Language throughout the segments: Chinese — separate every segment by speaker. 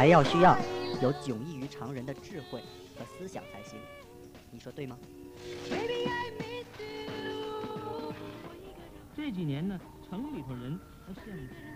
Speaker 1: 还要需要有迥异于常人的智慧和思想才行。你说对吗？
Speaker 2: 这几年呢，城里头人他羡慕。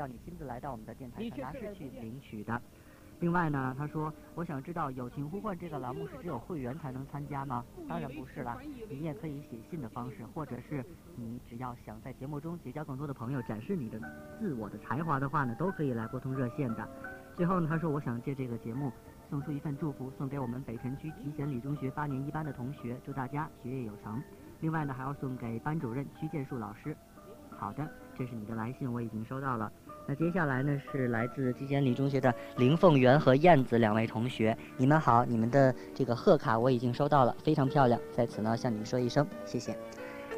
Speaker 1: 要你亲自来到我们的电台传达室去领取的。另外呢，他说，我想知道“友情呼唤”这个栏目是只有会员才能参加吗？当然不是啦，你也可以写信的方式，或者是你只要想在节目中结交更多的朋友，展示你的自我的才华的话呢，都可以来拨通热线的。最后呢，他说，我想借这个节目送出一份祝福，送给我们北辰区集贤里中学八年一班的同学，祝大家学业有成。另外呢，还要送给班主任屈建树老师。好的，这是你的来信，我已经收到了。那接下来呢是来自季贤里中学的林凤元和燕子两位同学，你们好，你们的这个贺卡我已经收到了，非常漂亮，在此呢向你们说一声谢谢。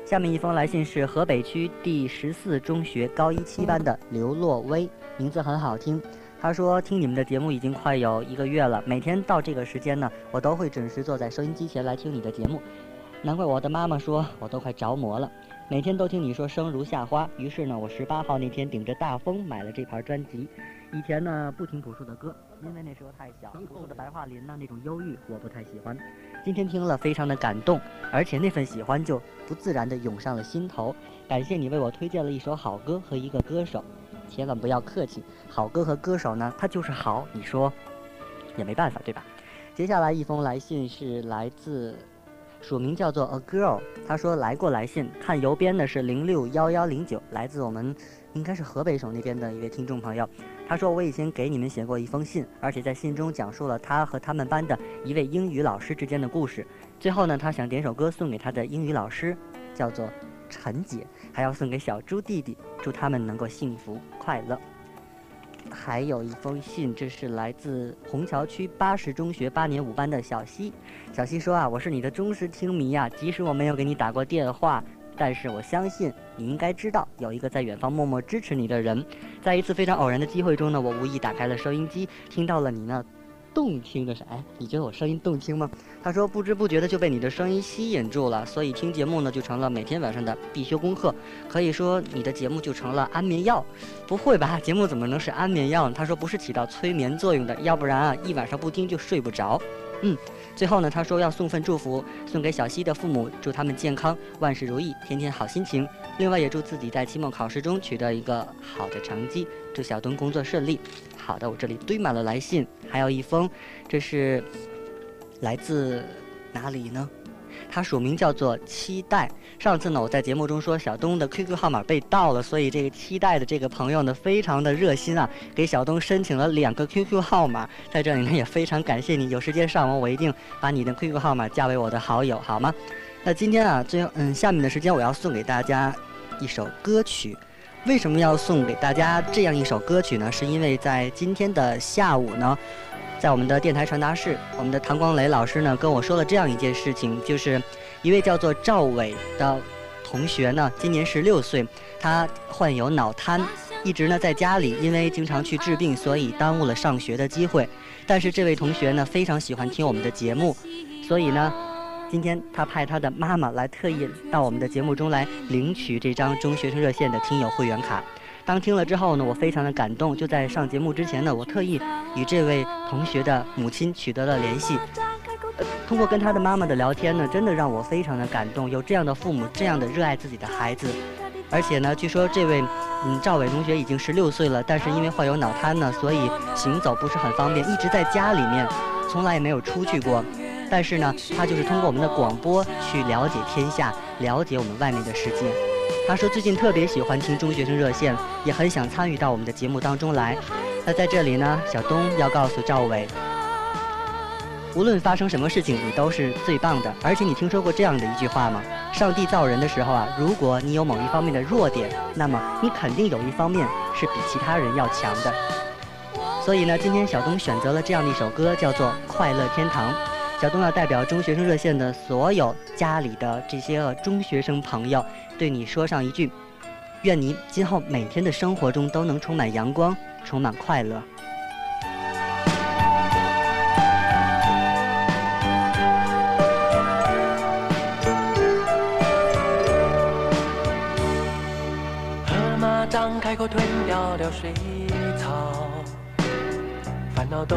Speaker 1: 下面一封来信是河北区第十四中学高一七班的刘洛威，名字很好听。他说听你们的节目已经快有一个月了，每天到这个时间呢，我都会准时坐在收音机前来听你的节目，难怪我的妈妈说我都快着魔了。每天都听你说生如夏花，于是呢，我十八号那天顶着大风买了这盘专辑。以前呢不听朴树的歌，因为那时候太小，朴树的白桦林呢那种忧郁我不太喜欢。今天听了非常的感动，而且那份喜欢就不自然的涌上了心头。感谢你为我推荐了一首好歌和一个歌手，千万不要客气，好歌和歌手呢他就是好，你说也没办法对吧？接下来一封来信是来自。署名叫做 A Girl，他说来过来信，看邮编的是零六幺幺零九，来自我们应该是河北省那边的一位听众朋友。他说我以前给你们写过一封信，而且在信中讲述了他和他们班的一位英语老师之间的故事。最后呢，他想点首歌送给他的英语老师，叫做陈姐，还要送给小猪弟弟，祝他们能够幸福快乐。还有一封信，这是来自虹桥区八十中学八年五班的小西。小西说啊，我是你的忠实听迷啊，即使我没有给你打过电话，但是我相信你应该知道，有一个在远方默默支持你的人。在一次非常偶然的机会中呢，我无意打开了收音机，听到了你那。动听的是，哎，你觉得我声音动听吗？他说，不知不觉的就被你的声音吸引住了，所以听节目呢就成了每天晚上的必修功课。可以说，你的节目就成了安眠药。不会吧？节目怎么能是安眠药呢？他说，不是起到催眠作用的，要不然啊，一晚上不听就睡不着。嗯，最后呢，他说要送份祝福，送给小西的父母，祝他们健康，万事如意，天天好心情。另外也祝自己在期末考试中取得一个好的成绩，祝小东工作顺利。好的，我这里堆满了来信，还有一封，这是来自哪里呢？他署名叫做期待。上次呢，我在节目中说小东的 QQ 号码被盗了，所以这个期待的这个朋友呢，非常的热心啊，给小东申请了两个 QQ 号码。在这里呢，也非常感谢你，有时间上网，我一定把你的 QQ 号码加为我的好友，好吗？那今天啊，最后嗯，下面的时间我要送给大家一首歌曲。为什么要送给大家这样一首歌曲呢？是因为在今天的下午呢，在我们的电台传达室，我们的唐光磊老师呢跟我说了这样一件事情，就是一位叫做赵伟的同学呢，今年十六岁，他患有脑瘫，一直呢在家里，因为经常去治病，所以耽误了上学的机会。但是这位同学呢非常喜欢听我们的节目，所以呢。今天他派他的妈妈来特意到我们的节目中来领取这张中学生热线的听友会员卡。当听了之后呢，我非常的感动。就在上节目之前呢，我特意与这位同学的母亲取得了联系。通过跟他的妈妈的聊天呢，真的让我非常的感动。有这样的父母，这样的热爱自己的孩子。而且呢，据说这位嗯赵伟同学已经十六岁了，但是因为患有脑瘫呢，所以行走不是很方便，一直在家里面，从来也没有出去过。但是呢，他就是通过我们的广播去了解天下，了解我们外面的世界。他说最近特别喜欢听中学生热线，也很想参与到我们的节目当中来。那在这里呢，小东要告诉赵伟，无论发生什么事情，你都是最棒的。而且你听说过这样的一句话吗？上帝造人的时候啊，如果你有某一方面的弱点，那么你肯定有一方面是比其他人要强的。所以呢，今天小东选择了这样的一首歌，叫做《快乐天堂》。小东要代表中学生热线的所有家里的这些中学生朋友，对你说上一句：愿你今后每天的生活中都能充满阳光，充满快乐。
Speaker 3: 河马张开口吞掉了水草，烦恼都。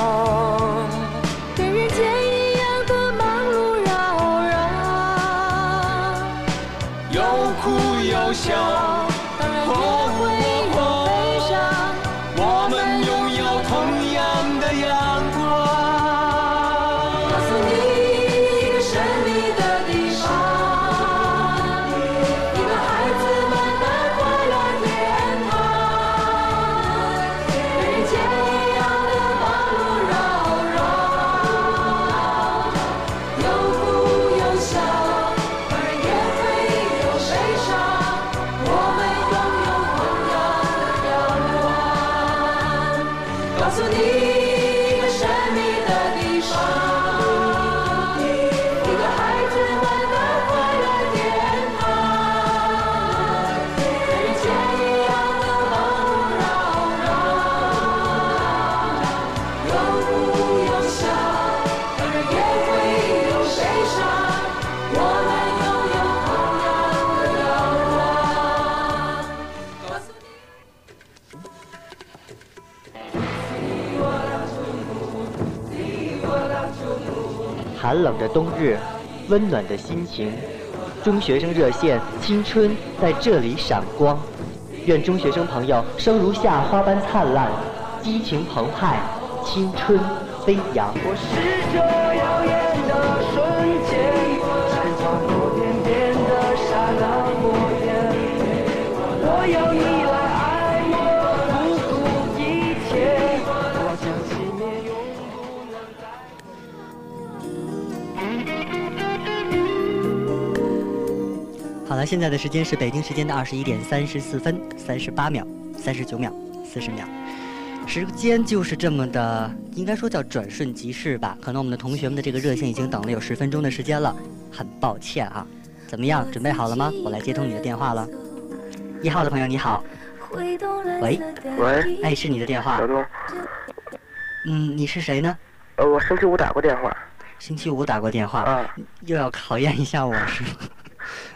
Speaker 1: 寒冷的冬日，温暖的心情，中学生热线，青春在这里闪光。愿中学生朋友生如夏花般灿烂，激情澎湃，青春飞扬。
Speaker 3: 我是这耀眼的瞬间，绽放一点点的刹那火焰。我要
Speaker 1: 了，现在的时间是北京时间的二十一点三十四分三十八秒、三十九秒、四十秒，时间就是这么的，应该说叫转瞬即逝吧。可能我们的同学们的这个热线已经等了有十分钟的时间了，很抱歉啊。怎么样，准备好了吗？我来接通你的电话了。一号的朋友你好，喂
Speaker 4: 喂，
Speaker 1: 哎，是你的电话。
Speaker 4: 小东，
Speaker 1: 嗯，你是谁呢？
Speaker 4: 呃，我星期五打过电话。
Speaker 1: 星期五打过电话
Speaker 4: 啊，
Speaker 1: 又要考验一下我是吗？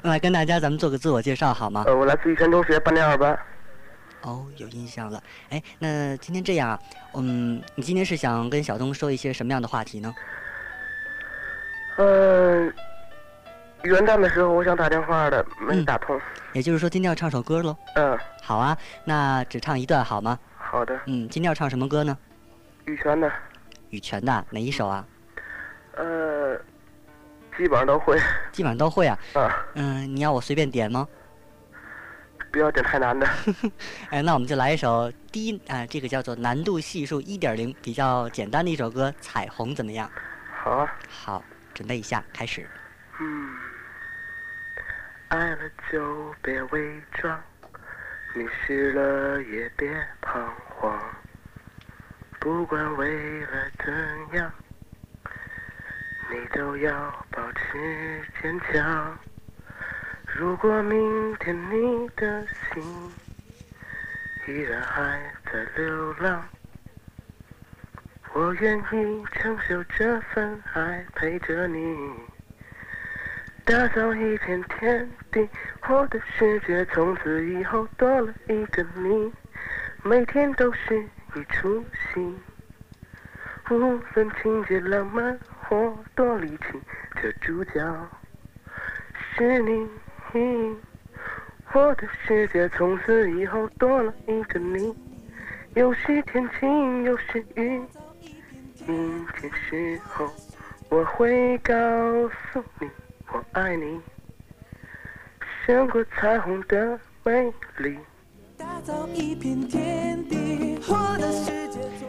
Speaker 1: 来跟大家咱们做个自我介绍好吗？
Speaker 4: 呃，我来自玉泉中学八年二班。
Speaker 1: 哦，有印象了。哎，那今天这样啊，嗯，你今天是想跟小东说一些什么样的话题呢？
Speaker 4: 嗯，元旦的时候我想打电话的，没打通。
Speaker 1: 也就是说今天要唱首歌喽？
Speaker 4: 嗯。
Speaker 1: 好啊，那只唱一段好吗？
Speaker 4: 好的。
Speaker 1: 嗯，今天要唱什么歌呢？
Speaker 4: 羽泉的。
Speaker 1: 羽泉的哪一首啊？
Speaker 4: 呃。基本上都会，
Speaker 1: 基本上都会啊。
Speaker 4: 啊。
Speaker 1: 嗯，你要我随便点吗？
Speaker 4: 不要点太难的。
Speaker 1: 哎，那我们就来一首低啊，这个叫做难度系数一点零，比较简单的一首歌《彩虹》，怎么样？
Speaker 4: 好啊。
Speaker 1: 好，准备一下，开始。
Speaker 4: 嗯。爱了就别伪装，迷失了也别彷徨，不管未来怎样。你都要保持坚强。如果明天你的心依然还在流浪，我愿意承受这份爱，陪着你打造一片天地。我的世界从此以后多了一个你，每天都是一出戏。无论情节浪漫或多离奇，这主角是你。我的世界从此以后多了一个你，有时天晴，有时雨。明天时候我会告诉你，我爱你，胜过彩虹的美丽。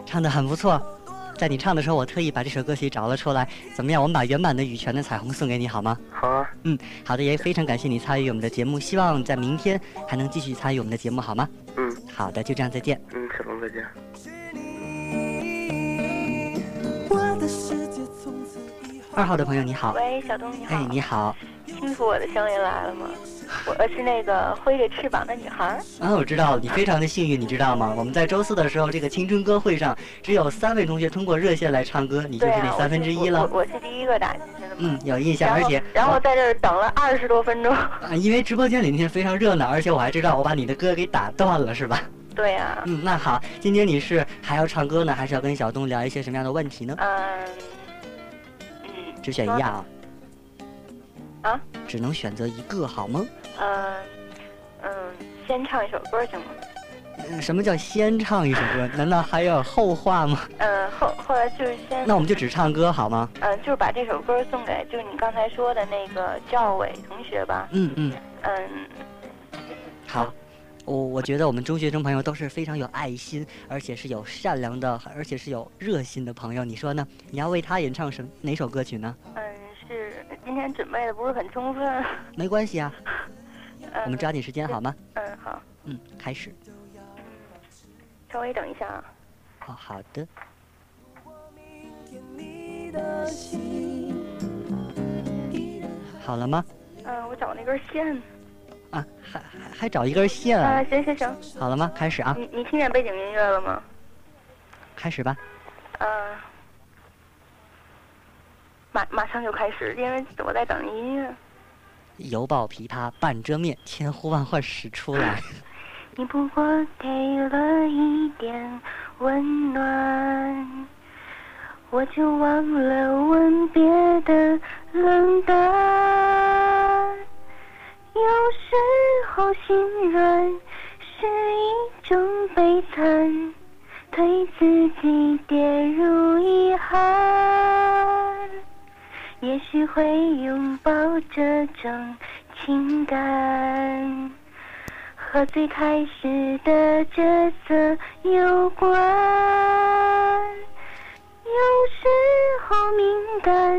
Speaker 1: 唱的很不错，在你唱的时候，我特意把这首歌曲找了出来。怎么样？我们把原版的《羽泉的彩虹》送给你好吗？
Speaker 4: 好啊。
Speaker 1: 嗯，好的，也非常感谢你参与我们的节目，希望在明天还能继续参与我们的节目，好吗？
Speaker 4: 嗯，
Speaker 1: 好的，就这样，再见。
Speaker 4: 嗯，小龙再见。
Speaker 1: 二号的朋友你好，
Speaker 5: 喂，小东你好，
Speaker 1: 哎，你好，
Speaker 5: 听出我的声音来了吗？我是那个挥着翅膀的女孩。
Speaker 1: 啊，我知道，你非常的幸运，你知道吗？我们在周四的时候，这个青春歌会上，只有三位同学通过热线来唱歌，你就是那三分之一了。
Speaker 5: 我是第一个打进去的。
Speaker 1: 嗯，有印象，而且
Speaker 5: 然后在这儿等了二十多分钟。
Speaker 1: 啊，因为直播间里那天非常热闹，而且我还知道我把你的歌给打断了，是吧？
Speaker 5: 对呀。
Speaker 1: 嗯，那好，今天你是还要唱歌呢，还是要跟小东聊一些什么样的问题呢？
Speaker 5: 嗯。
Speaker 1: 只选一样
Speaker 5: 啊？啊？
Speaker 1: 只能选择一个好吗？
Speaker 5: 嗯嗯，先唱一首歌行吗？
Speaker 1: 嗯，什么叫先唱一首歌？难道还有后话吗？
Speaker 5: 嗯，后后来就是先。
Speaker 1: 那我们就只唱歌好吗？
Speaker 5: 嗯，就是把这首歌送给就是你刚才说的那个赵伟同学吧。
Speaker 1: 嗯嗯。
Speaker 5: 嗯。
Speaker 1: 好。我我觉得我们中学生朋友都是非常有爱心，而且是有善良的，而且是有热心的朋友。你说呢？你要为他演唱什哪首歌曲呢？
Speaker 5: 嗯，是今天准备的不是很充分。
Speaker 1: 没关系啊，我们抓紧时间好吗？
Speaker 5: 嗯，好。
Speaker 1: 嗯，开始。
Speaker 5: 稍微等一下啊。
Speaker 1: 哦，好的。好了吗？
Speaker 5: 嗯，我找那根线。
Speaker 1: 啊，还还还找一根线
Speaker 5: 啊！行行行，
Speaker 1: 好了吗？开始啊！
Speaker 5: 你你听见背景音乐了吗？
Speaker 1: 开始吧。
Speaker 5: 嗯，马马上就开始，因为我在等音乐。
Speaker 1: 犹抱琵琶半遮面，千呼万唤始出来。
Speaker 5: 你不过给了一点温暖，我就忘了吻别的冷淡。有时候心软是一种悲惨，推自己跌入遗憾。也许会拥抱这种情感，和最开始的角色有关。有时候敏感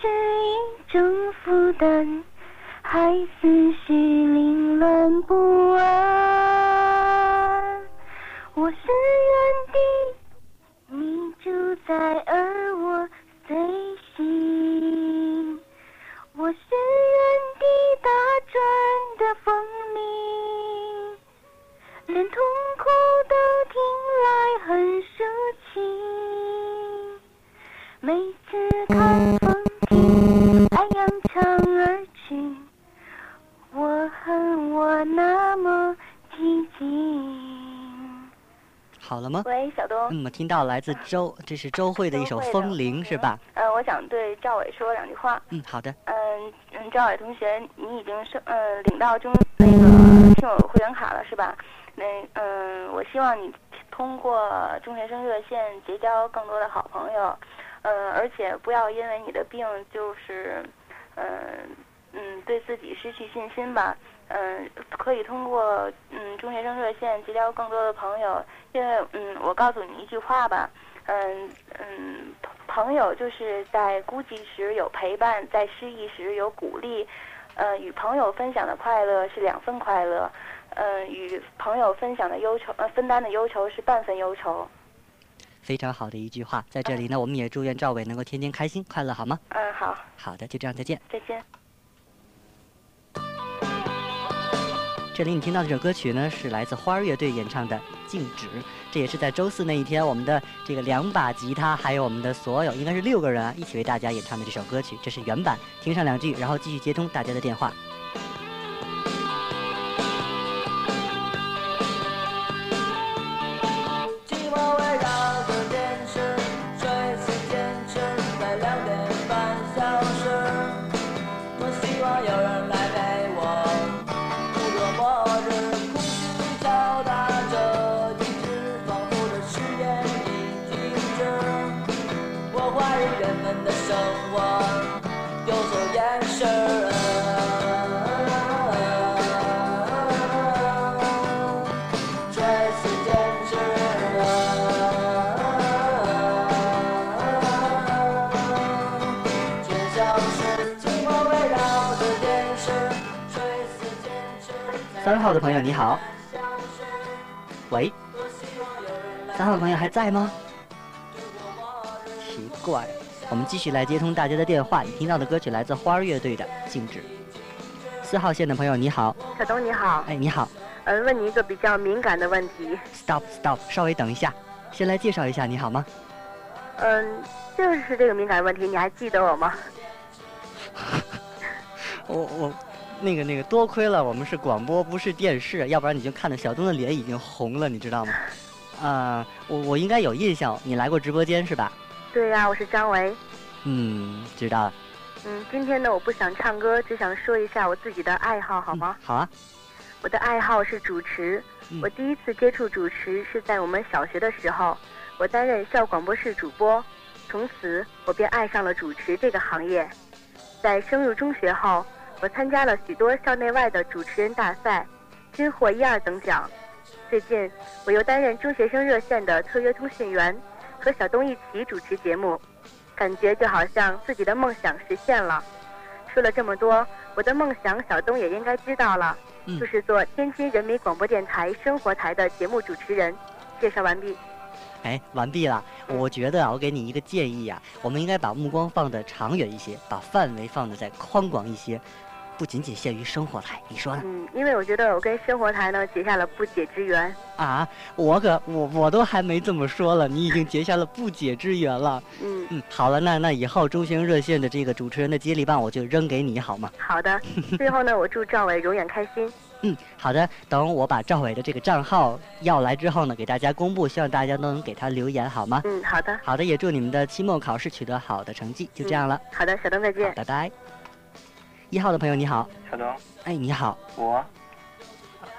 Speaker 5: 是一种负担。还思绪凌乱不安，我是原地，你住在，
Speaker 1: 了吗？
Speaker 5: 喂，小东。
Speaker 1: 嗯，我听到来自周，这是周慧的一首《风铃》，是吧？
Speaker 5: 嗯，我想对赵伟说两句话。
Speaker 1: 嗯，好的。
Speaker 5: 嗯嗯，赵伟同学，你已经是呃领到中那个听友会员卡了，是吧？那嗯，我希望你通过中学生热线结交更多的好朋友，呃，而且不要因为你的病就是嗯。嗯，对自己失去信心吧。嗯，可以通过嗯中学生热线结交更多的朋友。因为嗯，我告诉你一句话吧。嗯嗯，朋友就是在孤寂时有陪伴，在失意时有鼓励。呃，与朋友分享的快乐是两份快乐。嗯，与朋友分享的忧愁呃分担的忧愁是半份忧愁。
Speaker 1: 非常好的一句话，在这里呢，我们也祝愿赵伟能够天天开心快乐，好吗？
Speaker 5: 嗯，好。
Speaker 1: 好的，就这样，再见。
Speaker 5: 再见。
Speaker 1: 这里你听到这首歌曲呢，是来自花儿乐队演唱的《静止》，这也是在周四那一天，我们的这个两把吉他，还有我们的所有应该是六个人啊，一起为大家演唱的这首歌曲。这是原版，听上两句，然后继续接通大家的电话。三号的朋友你好，喂，三号的朋友还在吗？奇怪，我们继续来接通大家的电话。你听到的歌曲来自花儿乐队的《静止》。四号线的朋友你好，
Speaker 6: 小东你好，
Speaker 1: 哎，你好
Speaker 6: 嗯，问你一个比较敏感的问题
Speaker 1: ，，stop stop，稍微等一下，先来介绍一下你好吗？
Speaker 6: 嗯，就是这个敏感问题，你还记得我吗？
Speaker 1: 我 我，那个那个，多亏了我们是广播不是电视，要不然你就看到小东的脸已经红了，你知道吗？啊、我我应该有印象，你来过直播间是吧？
Speaker 6: 对呀、我是张维。
Speaker 1: 嗯，知道了。
Speaker 6: 嗯，今天呢，我不想唱歌，只想说一下我自己的爱好，好吗？
Speaker 1: 嗯好啊。
Speaker 6: 我的爱好是主持。
Speaker 1: 嗯
Speaker 6: 我第一次接触主持是在我们小学的时候，我担任校广播室主播，从此我便爱上了主持这个行业。在升入中学后，我参加了许多校内外的主持人大赛，均获一二等奖。最近，我又担任中学生热线的特约通讯员，和小东一起主持节目，感觉就好像自己的梦想实现了。说了这么多，我的梦想小东也应该知道了，
Speaker 1: 嗯
Speaker 6: 就是做天津人民广播电台生活台的节目主持人。介绍完毕。
Speaker 1: 哎，完毕了。我觉得啊，我给你一个建议啊，我们应该把目光放得长远一些，把范围放得再宽广一些，不仅仅限于生活台。你说呢？
Speaker 6: 嗯，因为我觉得我跟生活台呢结下了不解之缘。
Speaker 1: 啊，我可我我都还没这么说了，你已经结下了不解之缘了。
Speaker 6: 嗯，
Speaker 1: 嗯，好了，那那以后中兴热线的这个主持人的接力棒我就扔给你好吗？
Speaker 6: 好的。最后呢，我祝赵伟永远开心。
Speaker 1: 嗯，好的。等我把赵伟的这个账号要来之后呢，给大家公布，希望大家都能给他留言好吗？
Speaker 6: 嗯，好的。
Speaker 1: 好的，也祝你们的期末考试取得好的成绩。就这样了，
Speaker 6: 好的，小东再见，。
Speaker 1: 拜拜。一号的朋友你好，
Speaker 7: 小东，
Speaker 1: 哎，你好，
Speaker 7: 我
Speaker 1: 啊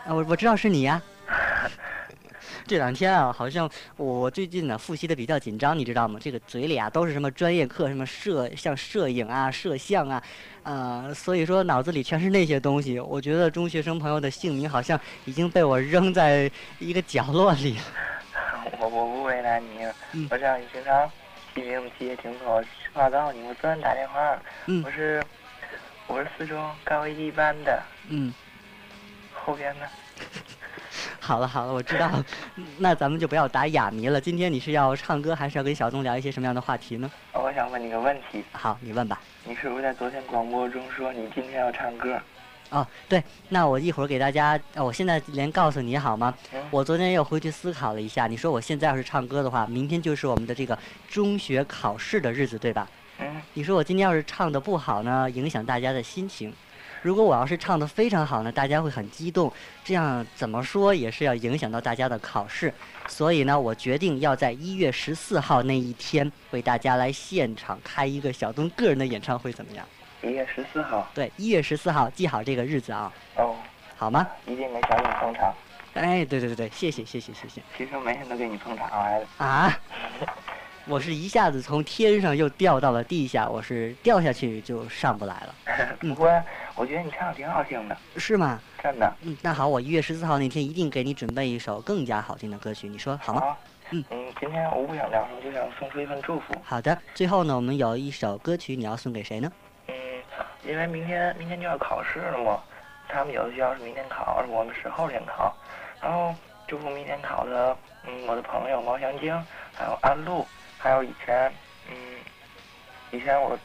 Speaker 1: 我我知道是你呀。这两天啊，好像我最近呢复习的比较紧张，你知道吗？这个嘴里啊都是什么专业课，什么摄像摄影啊、摄像啊，呃，所以说脑子里全是那些东西。我觉得中学生朋友的姓名好像已经被我扔在一个角落里了。
Speaker 7: 我我不为难你，
Speaker 1: 嗯
Speaker 7: 我知道你平常记名字记也挺多。实话告诉你，我昨天打电话，
Speaker 1: 嗯
Speaker 7: 我是我是四中高一班的，
Speaker 1: 嗯，
Speaker 7: 后边呢？
Speaker 1: 好了好了，我知道了。那咱们就不要打哑谜了。今天你是要唱歌，还是要跟小东聊一些什么样的话题呢？
Speaker 7: 我想问你个问题，
Speaker 1: 好，你问吧。
Speaker 7: 你是不是在昨天广播中说你今天要唱歌？
Speaker 1: 哦，对，那我一会儿给大家，呃我现在连告诉你好吗？
Speaker 7: 嗯
Speaker 1: 我昨天又回去思考了一下，你说我现在要是唱歌的话，明天就是我们的这个中学考试的日子，对吧？
Speaker 7: 嗯，
Speaker 1: 你说我今天要是唱的不好呢，影响大家的心情；如果我要是唱的非常好呢，大家会很激动，这样怎么说也是要影响到大家的考试。所以呢，我决定要在一月十四号那一天为大家来现场开一个小东个人的演唱会，怎么样？
Speaker 7: 一月十四号。
Speaker 1: 对，一月十四号，记好这个日子啊，
Speaker 7: 哦，
Speaker 1: 好吗？
Speaker 7: 一定给小东捧场。
Speaker 1: 哎，对对对对，谢谢谢谢谢谢
Speaker 7: 其实每天都给你捧场来的。
Speaker 1: 啊！我是一下子从天上又掉到了地下，我是掉下去就上不来了，
Speaker 7: 不过我觉得你唱的挺好听的，
Speaker 1: 是吗？
Speaker 7: 真的。
Speaker 1: 嗯，那好，我一月十四号那天一定给你准备一首更加好听的歌曲，你说好吗？
Speaker 7: 好。
Speaker 1: 嗯
Speaker 7: 嗯，今天我不想聊什么，就想送出一份祝福。
Speaker 1: 好的，最后呢，我们有一首歌曲，你要送给谁呢？
Speaker 7: 嗯，因为明天明天就要考试了嘛，他们有的学校是明天考，而我们是后天考。然后祝福明天考的，嗯，我的朋友毛祥晶，还有安陆，还有以前，嗯，以前我，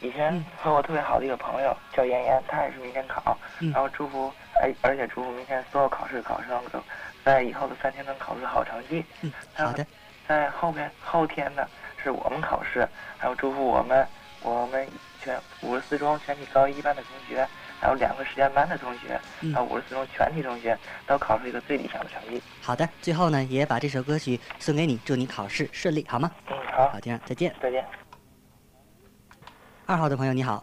Speaker 7: 以前
Speaker 1: 嗯
Speaker 7: 和我特别好的一个朋友叫妍妍，她也是明天考。
Speaker 1: 嗯
Speaker 7: 然后祝福，哎，而且祝福明天所有考试考生都在以后的三天能考出好成绩。
Speaker 1: 嗯，好的，
Speaker 7: 在后面后天呢是我们考试，还有祝福我们我们全五十四中全体高一班的同学，还有两个实验班的同学，
Speaker 1: 嗯
Speaker 7: 还有五十四中全体同学都考出一个最理想的成绩。
Speaker 1: 好的，最后呢，也把这首歌曲送给你，祝你考试顺利，好吗？
Speaker 7: 嗯，好
Speaker 1: 好，，这样再见。
Speaker 7: 再见。
Speaker 1: 二号的朋友你好，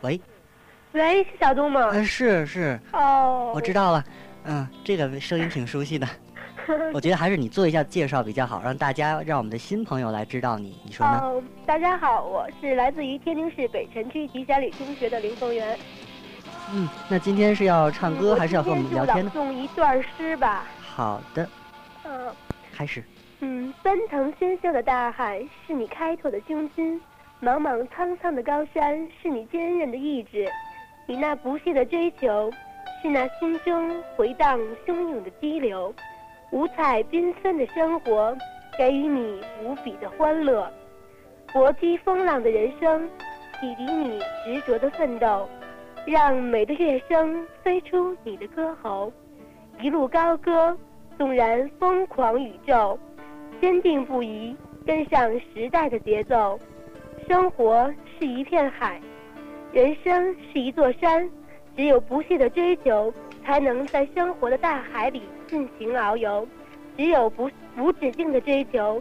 Speaker 1: 喂，
Speaker 6: 喂，是小东吗？
Speaker 1: 呃，是是，
Speaker 6: 哦，
Speaker 1: 我知道了，嗯，这个声音挺熟悉的，我觉得还是你做一下介绍比较好，让大家让我们的新朋友来知道你，你说呢？
Speaker 8: 哦，大家好，我是来自于天津市北辰区吉祥里中学的林凤元。
Speaker 1: 嗯，那今天是要唱歌还是要和我们聊天呢？
Speaker 8: 朗诵一段诗吧。
Speaker 1: 好的，
Speaker 8: 嗯，
Speaker 1: 开始。
Speaker 8: 嗯，奔腾喧嚣的大海是你开拓的胸襟，茫茫苍苍的高山是你坚韧的意志，你那不懈的追求，是那心中回荡汹涌的激流，五彩缤纷的生活给予你无比的欢乐，搏击风浪的人生启迪你执着的奋斗，让美的乐声飞出你的歌喉，一路高歌，纵然疯狂宇宙。坚定不移，跟上时代的节奏。生活是一片海，人生是一座山。只有不懈的追求，才能在生活的大海里尽情遨游；只有不无止境的追求，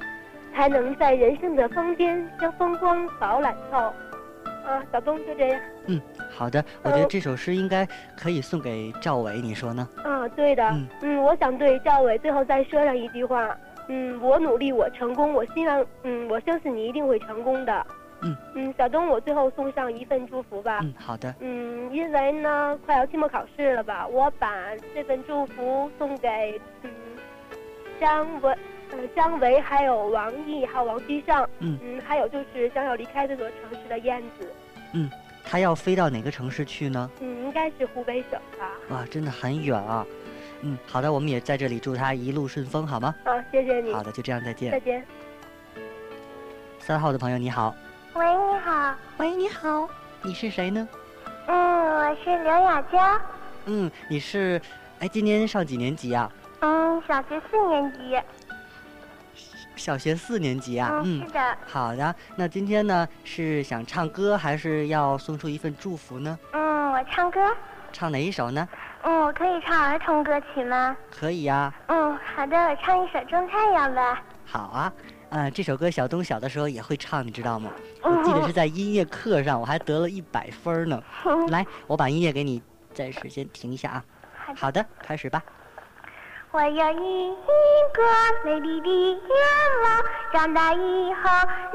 Speaker 8: 才能在人生的峰巅将风光饱览透。啊，小东就这样。
Speaker 1: 嗯，好的。我觉得这首诗应该可以送给赵伟，你说呢？
Speaker 8: 啊，对的。嗯嗯，我想对赵伟最后再说上一句话。嗯，我努力，我成功，我希望，嗯，我相信你一定会成功的。
Speaker 1: 嗯
Speaker 8: 嗯，小东，我最后送上一份祝福吧。
Speaker 1: 嗯，好的。
Speaker 8: 嗯，因为呢，快要期末考试了吧，我把这份祝福送给嗯张文、呃张维，还有王毅，还有王居上。
Speaker 1: 嗯
Speaker 8: 嗯，还有就是将要离开这座城市的燕子。
Speaker 1: 嗯，他要飞到哪个城市去呢？
Speaker 8: 嗯，应该是湖北省吧。
Speaker 1: 哇，真的很远啊。嗯，好的，我们也在这里祝他一路顺风，好吗？
Speaker 8: 好，谢谢你。
Speaker 1: 好的，就这样，再见。
Speaker 8: 再见。
Speaker 1: 三号的朋友你好。
Speaker 9: 喂，你好。
Speaker 1: 喂，你好。你是谁呢？
Speaker 9: 嗯，我是刘雅娇。
Speaker 1: 嗯，你是，哎，今年上几年级啊？
Speaker 9: 嗯，小学四年级。
Speaker 1: 小学四年级啊？
Speaker 9: 嗯，是的。
Speaker 1: 好的，那今天呢是想唱歌，还是要送出一份祝福呢？
Speaker 9: 嗯，我唱歌。
Speaker 1: 唱哪一首呢？
Speaker 9: 嗯，我可以唱儿童歌曲吗？
Speaker 1: 可以呀。
Speaker 9: 嗯，好的，我唱一首《种太阳》吧。
Speaker 1: 好啊，嗯，这首歌小东小的时候也会唱，你知道吗？我记得是在音乐课上，我还得了一百分呢。来，我把音乐给你，暂时先停一下啊。好的，开始吧。
Speaker 9: 我有一个美丽的愿望，长大以后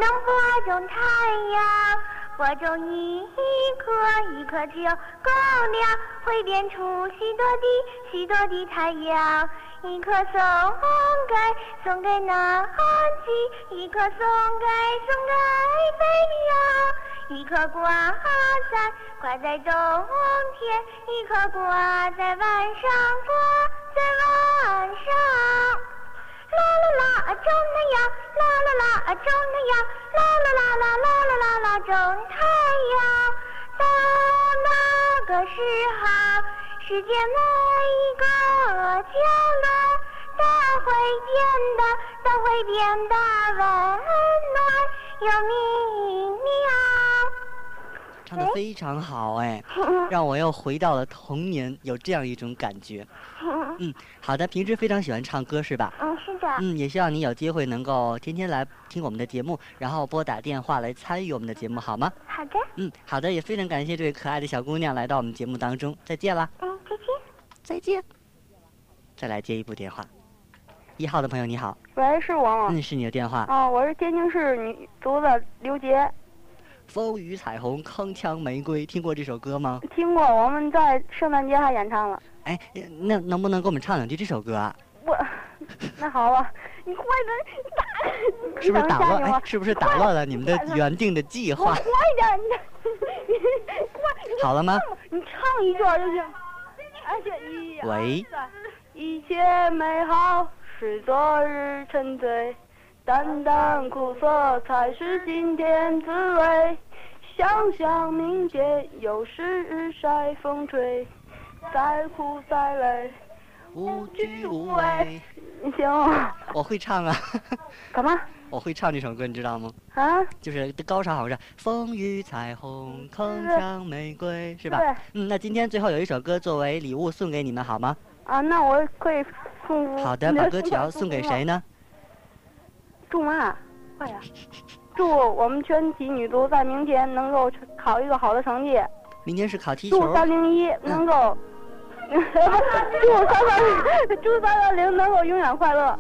Speaker 9: 能播种太阳。播种一颗，一颗就够了，会变出许多的许多的太阳。一颗送给送给南极，一颗送给送给北洋，一颗挂在挂在冬天，一颗挂在晚上挂在晚上。啦啦啦，种太阳，啦啦啦，种太阳，啦啦啦啦啦啦啦啦，种太阳。到那个时候，世界每一个角落都会变得，都会变得温暖又明亮。
Speaker 1: 唱的非常好哎，让我又回到了童年，有这样一种感觉。嗯，好的，平时非常喜欢唱歌是吧？
Speaker 9: 嗯，是的。
Speaker 1: 嗯，也希望你有机会能够天天来听我们的节目，然后拨打电话来参与我们的节目，好吗？
Speaker 9: 好的。
Speaker 1: 嗯，好的，也非常感谢这位可爱的小姑娘来到我们节目当中，再见了。
Speaker 9: 嗯，再见。
Speaker 1: 再见。再来接一部电话，一号的朋友你好。
Speaker 10: 喂，是我吗？
Speaker 1: 嗯，是你的电话。
Speaker 10: 哦，我是天津市女足的刘杰。
Speaker 1: 风雨彩虹，铿锵玫瑰，听过这首歌吗？
Speaker 10: 听过，我们在圣诞节还演唱了。
Speaker 1: 哎，那能不能给我们唱两句这首歌啊？
Speaker 10: 我，那好吧，你快点打，
Speaker 1: 是不是打乱？哎，是不是打乱了你们的原定的计划？
Speaker 10: 快点，你快！
Speaker 1: 好了吗？
Speaker 10: 你唱一段就行。而且一、
Speaker 1: 喂。
Speaker 10: 一切美好是昨日沉醉。淡淡苦涩才是今天滋味，想想明天又是日晒风吹，再苦再累，
Speaker 1: 无惧无畏。
Speaker 10: 你行吗？
Speaker 1: 我会唱啊。
Speaker 10: 干嘛？
Speaker 1: 我会唱这首歌，你知道吗？
Speaker 10: 啊？
Speaker 1: 就是高潮好像风雨彩虹，铿锵玫瑰，是吧？
Speaker 10: 对。
Speaker 1: 嗯，那今天最后有一首歌作为礼物送给你们，好吗？
Speaker 10: 啊，那我可以送。
Speaker 1: 好的，把歌曲要送给谁呢？
Speaker 10: 祝妈？快呀！祝我们全体女足在明天能够考一个好的成绩。
Speaker 1: 明天是考踢球。
Speaker 10: 祝三零一能够祝三三祝三三零能够永远快乐。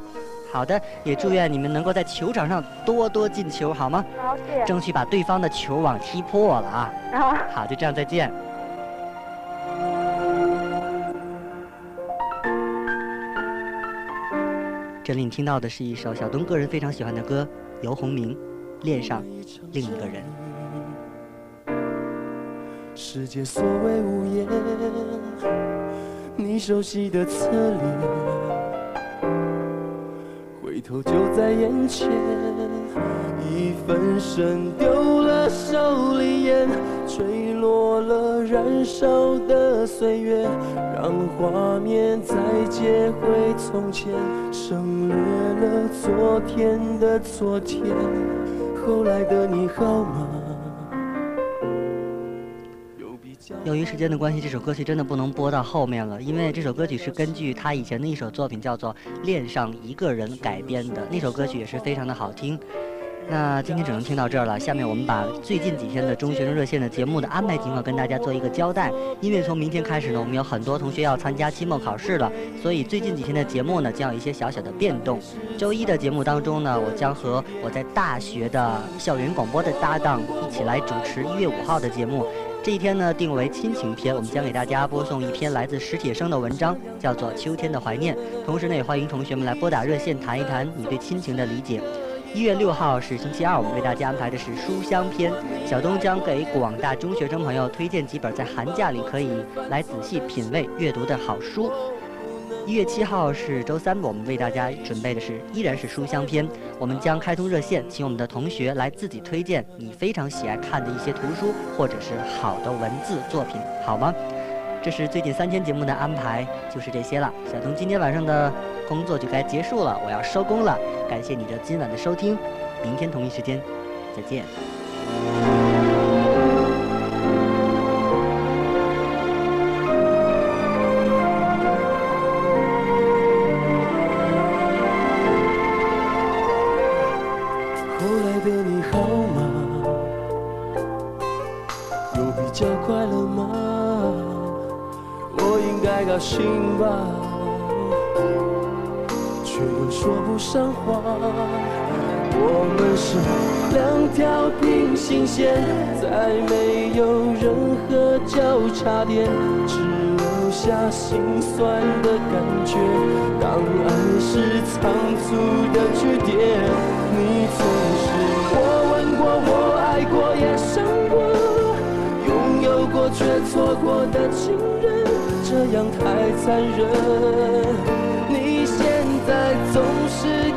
Speaker 1: 好的，也祝愿你们能够在球场上多多进球，好吗？
Speaker 10: 好，谢谢。
Speaker 1: 争取把对方的球网踢破了啊！
Speaker 10: 好，
Speaker 1: 好，就这样，再见。这里你听到的是一首小东个人非常喜欢的歌，游鸿明《恋上另一个人》。
Speaker 3: 世界所谓无言，你熟悉的侧脸，回头就在眼前。一分神丢了手里烟，吹落了燃烧的岁月，让画面再接回从前，省略了昨天的昨天。后来的你好吗？
Speaker 1: 由于时间的关系，这首歌曲真的不能播到后面了，因为这首歌曲是根据他以前的一首作品叫做《恋上一个人》改编的，那首歌曲也是非常的好听。那今天只能听到这儿了，下面我们把最近几天的中学生热线的节目的安排情况跟大家做一个交代。因为从明天开始呢，我们有很多同学要参加期末考试了，所以最近几天的节目呢将有一些小小的变动。周一的节目当中呢，我将和我在大学的校园广播的搭档一起来主持一月五号的节目。这一天呢定为亲情篇，我们将给大家播送一篇来自史铁生的文章，叫做《秋天的怀念》。同时呢，也欢迎同学们来拨打热线谈一谈你对亲情的理解。一月六号是星期二，我们为大家安排的是书香篇。小东将给广大中学生朋友推荐几本在寒假里可以来仔细品味阅读的好书。一月七号是周三，我们为大家准备的是依然是书香篇。我们将开通热线，请我们的同学来自己推荐你非常喜爱看的一些图书或者是好的文字作品，好吗？这是最近三天节目的安排，就是这些了。小东今天晚上的工作就该结束了，我要收工了。感谢你的今晚的收听，明天同一时间再见。
Speaker 3: 应该高兴吧，却又说不上话。我们是两条平行线，再没有任何交叉点，只留下心酸的感觉。当爱是仓促的句点，你总是我吻过，我爱过，也伤过，拥有过却错过的情这样太残忍。你现在总是